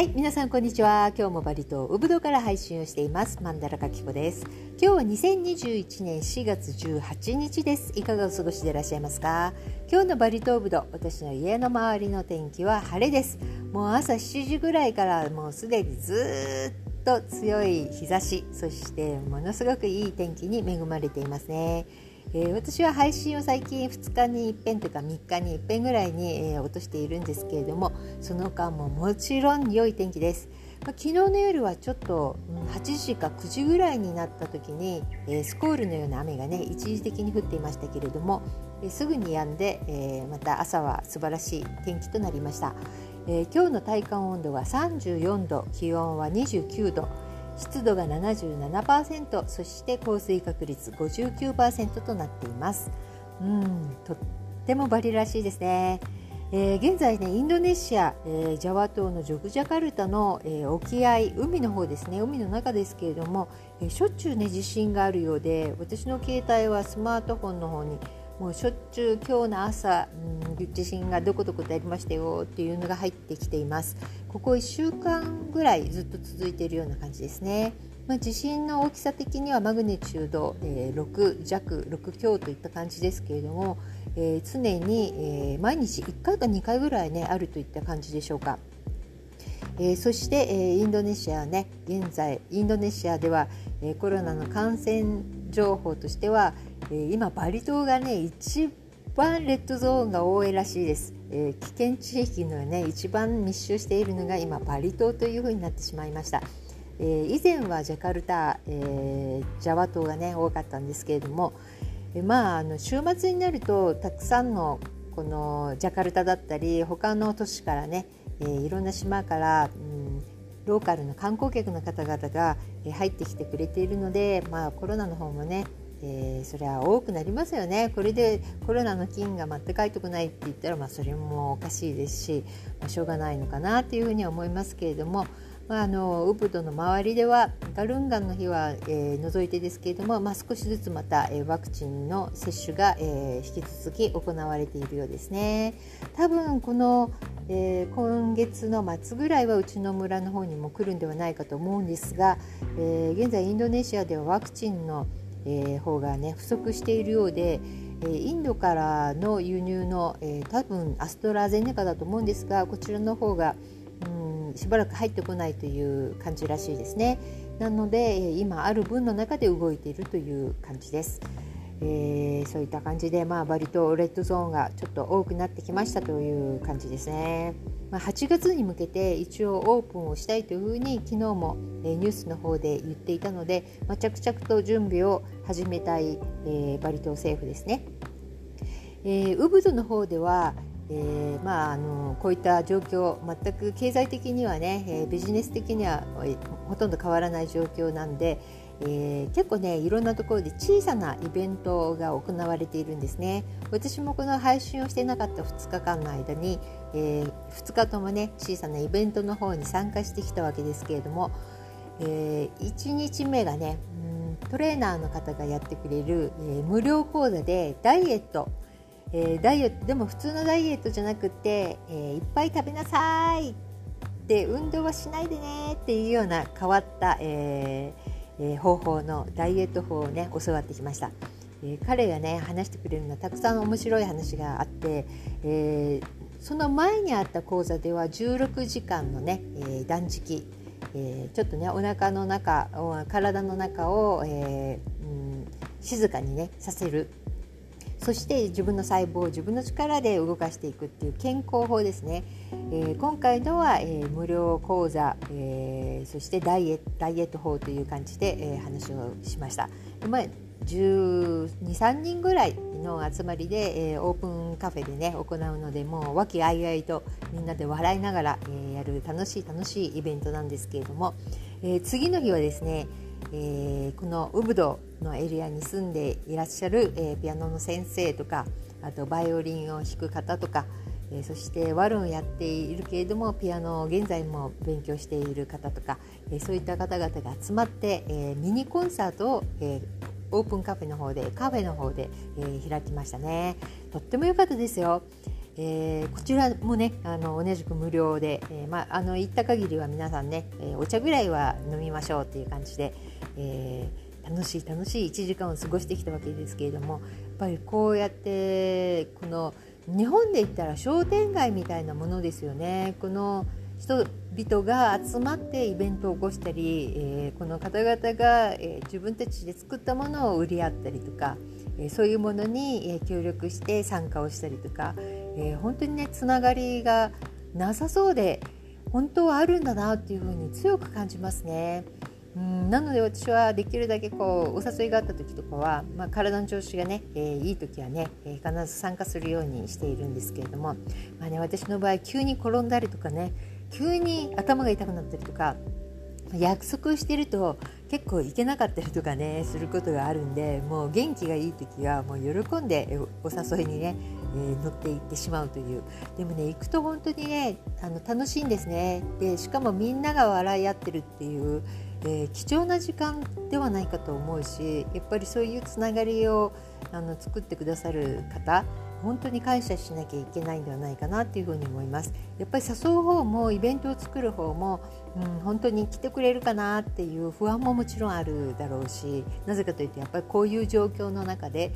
はい皆さんこんにちは。今日もバリ島ウブドから配信をしています。マンダラカキコです。今日は2021年4月18日です。いかがお過ごしでいらっしゃいますか？今日のバリ島ウブド私の家の周りの天気は晴れです。もう朝7時ぐらいからもうすでにずっと強い日差しそしてものすごくいい天気に恵まれていますね。えー、私は配信を最近2日に1遍というか3日に1遍ぐらいに、えー、落としているんですけれどもその間ももちろん良い天気です、まあ、昨日の夜はちょっと、8時か9時ぐらいになった時に、えー、スコールのような雨がね一時的に降っていましたけれども、えー、すぐに止んで、えー、また朝は素晴らしい天気となりました、えー、今日の体感温度は34度気温は29度。湿度が77%そして降水確率59%となっています。うんとってもバリらしいですね。えー、現在ねインドネシア、えー、ジャワ島のジョグジャカルタの、えー、沖合海の方ですね海の中ですけれども、えしょっちゅうね地震があるようで私の携帯はスマートフォンの方にもうしょっちゅう今日の朝、うん、地震がどこどこでありましたよっていうのが入ってきています。ここ1週間ぐらいずっと続いているような感じですね、まあ、地震の大きさ的にはマグニチュード、えー、6弱6強といった感じですけれども、えー、常に、えー、毎日1回か2回ぐらいねあるといった感じでしょうか。えー、そして、えー、インドネシアはね現在インドネシアでは、えー、コロナの感染情報としては、え今バリ島がね一番レッドゾーンが多いらしいです、え危険地域のね一番密集しているのが今バリ島というふうになってしまいました、え以前はジャカルタ、えジャワ島がね多かったんですけれども、えまああの週末になるとたくさんのこのジャカルタだったり他の都市からねえ、いろんな島から、うん、ローカルの観光客の方々が、入ってきてくれているので、まあ、コロナの方もねえー、それは多くなりますよねこれでコロナの菌が全く入ってこないって言ったら、まあ、それもおかしいですし、まあ、しょうがないのかなっていうふうには思いますけれども、まあ、あのウブドの周りではガルンガンの日は、えー、除いてですけれども、まあ、少しずつまた、えー、ワクチンの接種が、えー、引き続き行われているようですね。多分この、えー、今月の末ぐらいはうちの村の方にも来るんではないかと思うんですが、えー、現在インドネシアではワクチンの、え、方がね不足しているようで、え、インドからの輸入の、え、多分アストラゼネカだと思うんですがこちらの方が、うん、しばらく入ってこないという感じらしいですね。なので今ある分の中で動いているという感じです。えー、そういった感じで、まあ、バリとレッドゾーンがちょっと多くなってきましたという感じですね。まあ、8月に向けて一応オープンをしたいというふうに昨日も、えニュースの方で言っていたので、まあ、着々と準備を始めたい、えー、バリ島政府ですね。えー、ウブドの方では、えー、まあ、あのこういった状況全く経済的にはね、えビジネス的にはほとんど変わらない状況なんで、えー、結構ねいろんなところで小さなイベントが行われているんですね。私もこの配信をしてなかった2日間の間に、えー、2日ともね小さなイベントの方に参加してきたわけですけれども、えー、1日目がねトレーナーの方がやってくれる、え、無料講座でダイエット。え、ダイエットでも普通のダイエットじゃなくて、え、いっぱい食べなさいって運動はしないでねっていうような変わった、えーえー、方法のダイエット法をね教わってきました。えー、彼がね話してくれるのはたくさん面白い話があって、えー、その前にあった講座では16時間のね、えー、断食、えー、ちょっとねお腹の中体の中を、えーうん、静かにねさせるそして自分の細胞を自分の力で動かしていくっていう健康法ですね、えー、今回のは、えー、無料講座、えー、そしてダイエット法という感じで、え話をしました。まあ123人ぐらいの集まりで、えー、オープンカフェでね行うのでもう和気あいあいとみんなで笑いながら、えー、やる楽しい楽しいイベントなんですけれども、えー、次の日はですねえー、このウブドのエリアに住んでいらっしゃる、えー、ピアノの先生とかあとバイオリンを弾く方とか、えー、そしてワルンをやっているけれどもピアノを現在も勉強している方とか、えー、そういった方々が集まって、えー、ミニコンサートを、えー、オープンカフェの方でカフェの方で、えー、開きましたねとっても良かったですよ。えー、こちらもねあの同じく無料で、えー、まあ、の行った限りは皆さんね、えお茶ぐらいは飲みましょうっていう感じで、え楽しい楽しい1時間を過ごしてきたわけですけれどもやっぱりこうやってこの日本で言ったら商店街みたいなものですよね。この人々が集まってイベントを起こしたり、え、この方々が、え、自分たちで作ったものを売り合ったりとか、え、そういうものに、え協力して参加をしたりとか、え本当にねつながりがなさそうで本当はあるんだなっていうふうに強く感じますね。うんなので私はできるだけこうお誘いがあった時とかは、まあ、体の調子がね、えー、いい時はね、えー、必ず参加するようにしているんですけれども、まあね、私の場合急に転んだりとかね急に頭が痛くなったりとか約束してると結構行けなかったりとかねすることがあるんでもう元気がいい時はもう喜んでお誘いにね、えー、乗っていってしまうという。でもね行くと本当にねあの楽しいんですね。でしかもみんなが笑い合ってるっていうえー、貴重な時間ではないかと思うしやっぱりそういうつながりをあの作ってくださる方本当に感謝しなきゃいけないんではないかなっていうふうに思います。やっぱり誘う方もイベントを作る方も、うん、本当に来てくれるかなっていう不安ももちろんあるだろうしなぜかというとやっぱりこういう状況の中で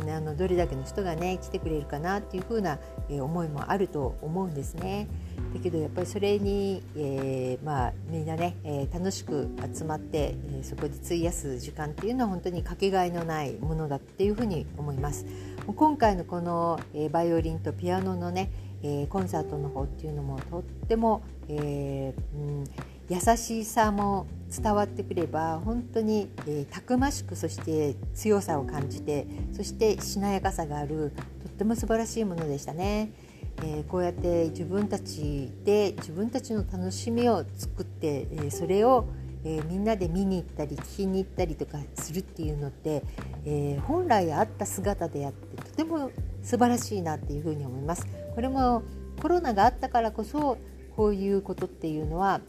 うんあのどれだけの人がね来てくれるかなっていう風な、え、思いもあると思うんですね。だけどやっぱりそれに、えー、まあ、みんなね、えー、楽しく集まって、えそこで費やす時間っていうのは本当にかけがえのないものだっていうふうに思います。今回のこの、えバイオリンとピアノのね、えコンサートの方っていうのもとっても、えうん優しさも伝わってくれば本当に、えー、たくましくそして強さを感じてそしてしなやかさがあるとっても素晴らしいものでしたね。えー、こうやって自分たちで自分たちの楽しみを作って、え、それを、えみんなで見に行ったり聞きに行ったりとかするっていうのって、え本来あった姿であってとても素晴らしいなっていうふうに思います。これもコロナがあったからこそこういうことっていうのは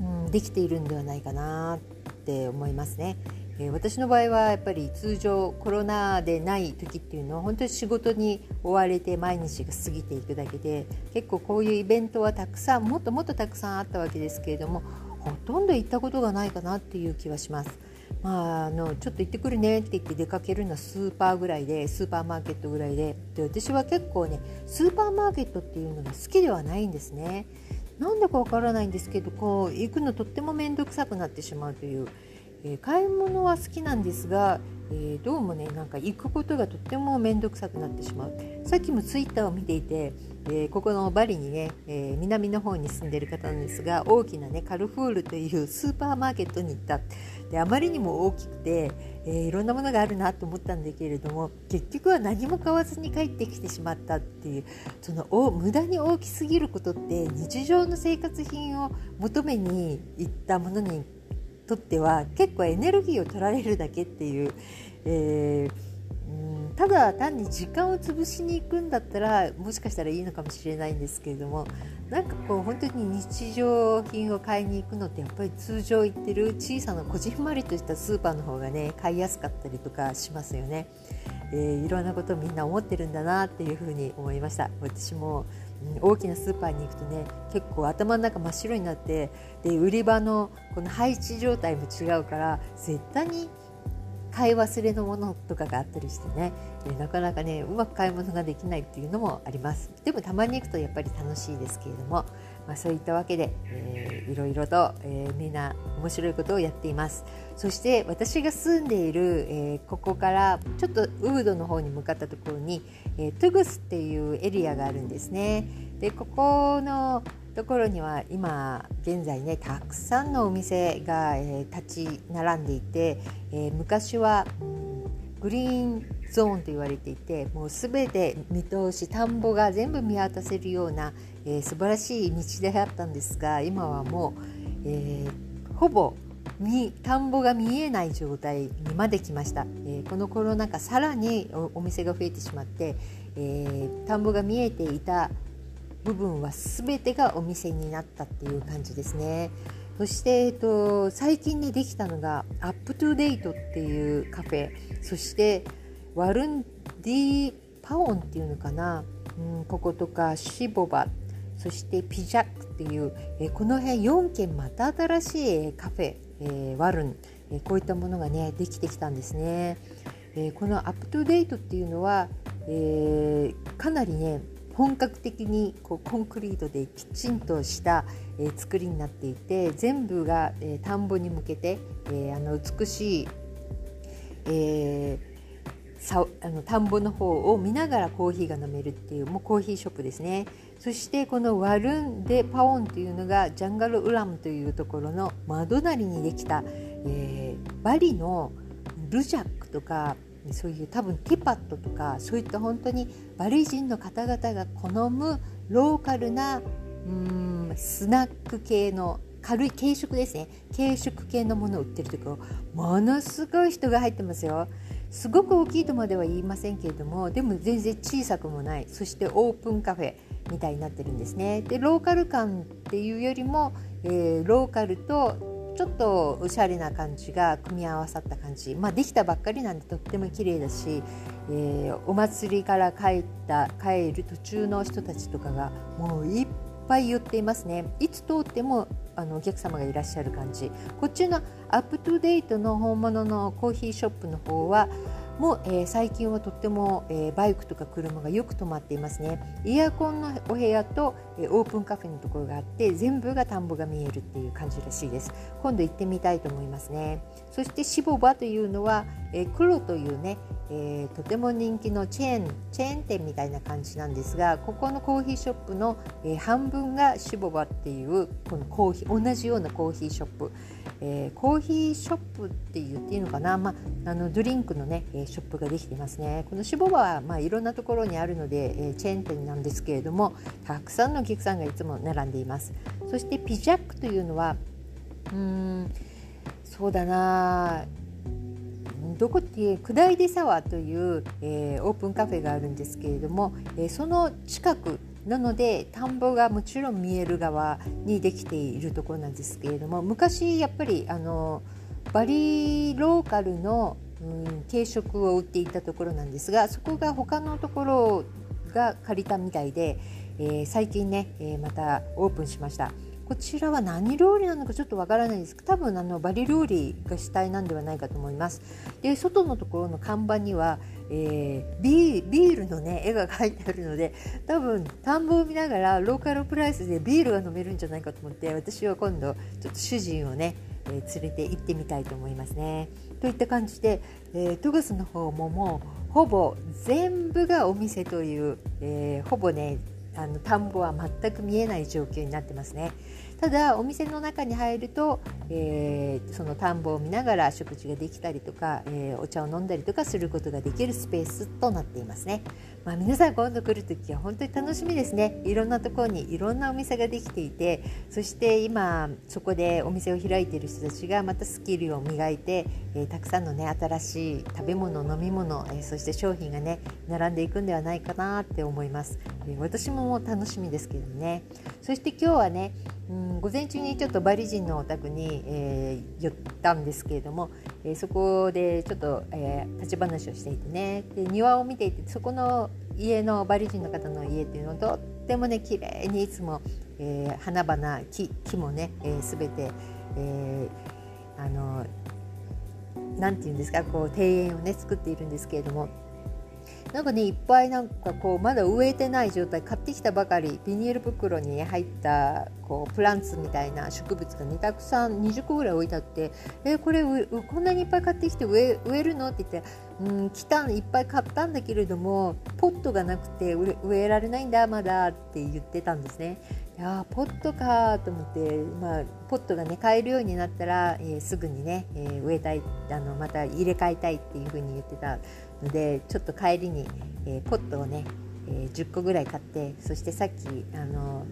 うん、できているんではないかなって思いますね。え、私の場合はやっぱり通常コロナでない時っていうのは本当に仕事に追われて毎日が過ぎていくだけで結構こういうイベントはたくさんもっともっとたくさんあったわけですけれどもほとんど行ったことがないかなっていう気はします。まあ、あのちょっと行ってくるねって言って出かけるのはスーパーぐらいでスーパーマーケットぐらいで。で私は結構ねスーパーマーケットっていうのが好きではないんですね。なんでかわからないんですけどこう行くのとっても面倒くさくなってしまうという、えー、買い物は好きなんですが、えー、どうもねなんか行くことがとっても面倒くさくなってしまう。さっきもツイッターを見ていて、えー、ここのバリにね、え南の方に住んでる方なんですが大きなねカルフールというスーパーマーケットに行った。であまりにも大きくて、えー、いろんなものがあるなと思ったんだけれども結局は何も買わずに帰ってきてしまったっていうそのお無駄に大きすぎることって日常の生活品を求めに行ったものにとっては結構エネルギーを取られるだけっていう、えーただ単に時間を潰しに行くんだったらもしかしたらいいのかもしれないんですけれどもなんかこう本当に日常品を買いに行くのってやっぱり通常行ってる小さなこじんまりとしたスーパーの方がね買いやすかったりとかしますよね。えー、いろんなことをみんな思ってるんだなっていうふうに思いました私も、うん、大きなスーパーに行くとね結構頭の中真っ白になってで売り場のこの配置状態も違うから絶対に買い忘れのものとかがあったりしてね、え、なかなかねうまく買い物ができないっていうのもあります。でもたまに行くとやっぱり楽しいですけれども、まあ、そういったわけで、えー、いろいろと、えー、みんな面白いことをやっています。そして私が住んでいる、えー、ここからちょっとウードの方に向かったところに、えー、トゥグスっていうエリアがあるんですね。でここのところには今現在ねたくさんのお店が、えー、立ち並んでいて、えー、昔は、グリーンゾーンと言われていてもう全て見通し田んぼが全部見渡せるような、えー、素晴らしい道であったんですが今はもう、えー、ほぼに田んぼが見えない状態にまで来ました、えー、このコロナ禍さらにお店が増えてしまって、えー、田んぼが見えていた部分は全てがお店になったっていう感じですね。そして、えっと、最近にできたのが Up to Date っていうカフェ。そして Warung Di Paon っていうのかな。うん、こことかシボバ。そしてピジャックっていう、え、この辺4軒また新しいカフェ、えー、 warung、え、こういったものがねできてきたんですね。えー、このアップトゥデートっていうのは、えー、かなりね本格的にこうコンクリートできちんとした、えー、作りになっていて全部が、えー、田んぼに向けて、えー、あの美しい、えー、さあの田んぼの方を見ながらコーヒーが飲めるっていうもうコーヒーショップですね。そしてこのワルン・デ・パオンというのがジャンガル・ウラムというところの窓なりにできた、え、バリのルジャックとかそういう多分ティパットとかそういった本当にバリ人の方々が好むローカルなうんスナック系の軽い軽食ですね。軽食系のものを売ってるところ。ものすごい人が入ってますよ。すごく大きいとまでは言いませんけれどもでも全然小さくもない。そしてオープンカフェみたいになってるんですね。でローカル感っていうよりも、えー、ローカルとちょっとおしゃれな感じが組み合わさった感じ、まあ、できたばっかりなんでとっても綺麗だし、えー、お祭りから帰った帰る途中の人たちとかがもういっぱい言っていますね。いつ通ってもあのお客様がいらっしゃる感じ。こっちのアップトゥデートの本物のコーヒーショップの方はも、えー、最近はとっても、えー、バイクとか車がよく止まっていますね。エアコンのお部屋と、えー、オープンカフェのところがあって全部が田んぼが見えるっていう感じらしいです。今度行ってみたいと思いますね。そしてシボバというのは、えー、黒というね、えー、とても人気のチェーンチェーン店みたいな感じなんですがここのコーヒーショップの、えー、半分がシボバっていうこのコーヒー同じようなコーヒーショップ。えー、コーヒーショップって言っていいのかな、まあ、あのドリンクのねショップができてますね。このシボバは、まあ、いろんなところにあるので、え、チェーン店なんですけれどもたくさんのお客さんがいつも並んでいます。そしてピジャックというのはうんそうだなどこってクダイデサワという、えー、オープンカフェがあるんですけれども、えー、その近くなので田んぼがもちろん見える側にできているところなんですけれども昔やっぱりあのバリローカルの、うん、軽食を売っていたところなんですがそこが他のところが借りたみたいで、えー、最近ね、えー、またオープンしました。こちらは何料理なのかちょっとわからないです。多分あのバリ料理が主体なんではないかと思います。で外のところの看板には、えー、ビールのね絵が描いてあるので多分田んぼを見ながらローカルプライスでビールが飲めるんじゃないかと思って私は今度ちょっと主人をね、えー、連れて行ってみたいと思いますね。といった感じで、えー、トグスの方ももうほぼ全部がお店という、えー、ほぼねあの田んぼは全く見えない状況になってますね。ただお店の中に入ると、えー、その田んぼを見ながら食事ができたりとか、えー、お茶を飲んだりとかすることができるスペースとなっていますね。まあ、皆さん今度来る時は本当に楽しみですね。いろんなところにいろんなお店ができていてそして今そこでお店を開いている人たちがまたスキルを磨いて、えー、たくさんのね新しい食べ物飲み物、えそして商品がね並んでいくんではないかなって思います。え私ももう楽しみですけどね。そして今日はねうん午前中にちょっとバリ人のお宅に、えー、寄ったんですけれども、えー、そこでちょっと、えー、立ち話をしていてね。で庭を見ていてそこの家のバリ人の方の家っていうのはとってもね綺麗にいつも、えー、花々木木もね、えー、全て、えー、あのなんて言うんですかこう庭園をね作っているんですけれどもなんかねいっぱいなんかこうまだ植えてない状態買ってきたばかりビニール袋に入ったこうプランツみたいな植物がねたくさん20個ぐらい置いてあって「えこれこんなにいっぱい買ってきて植え植えるの?」って言って「うん来たいっぱい買ったんだけれどもポットがなくて植えられないんだまだ」って言ってたんですね。いやポットかと思って、まあ、ポットがね買えるようになったら、えー、すぐにね、えー、植えたいあのまた入れ替えたいっていうふうに言ってたのでちょっと帰りに、えー、ポットをね、え10個ぐらい買ってそしてさっきあの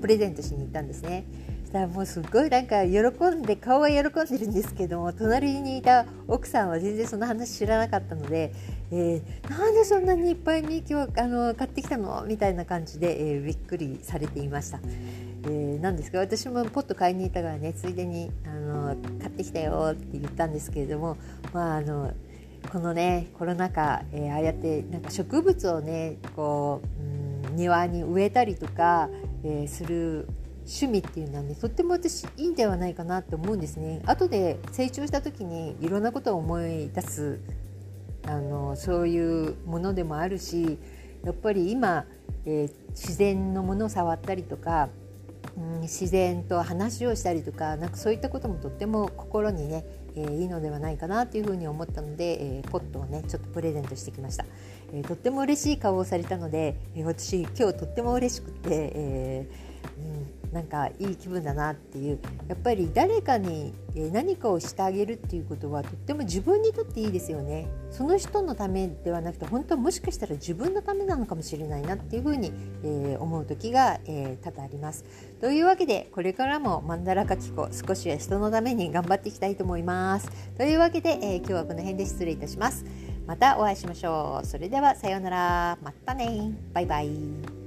プレゼントしに行ったんですね。したらもうすごいなんか喜んで顔は喜んでるんですけども隣にいた奥さんは全然その話知らなかったので、えー、なんでそんなにいっぱいミ今日あの買ってきたの？みたいな感じで、えー、びっくりされていました。えー、なんですけど私もポット買いに行ったからねついでにあの買ってきたよって言ったんですけれどもまああのこのねコロナ禍、えー、ああやってなんか植物をねこう、うん、庭に植えたりとか、えー、する趣味っていうのはねとっても私いいんではないかなって思うんですね。後で成長した時にいろんなことを思い出すあのそういうものでもあるしやっぱり今、えー、自然のものを触ったりとか、うん、自然と話をしたりとかなんかそういったこともとっても心にね、えー、いいのではないかなというふうに思ったので、えー、ポットをねちょっとプレゼントしてきました、えー、とっても嬉しい顔をされたので、え、私今日とっても嬉しくて、えうんなんかいい気分だなっていう。やっぱり誰かに何かをしてあげるっていうことはとっても自分にとっていいですよね。その人のためではなくて本当はもしかしたら自分のためなのかもしれないなっていうふうに、えー、思う時が、えー、多々あります。というわけでこれからもマンダラカキコ少しは人のために頑張っていきたいと思います。というわけで、えー、今日はこの辺で失礼いたします。またお会いしましょう。それではさようなら。またね。バイバイ。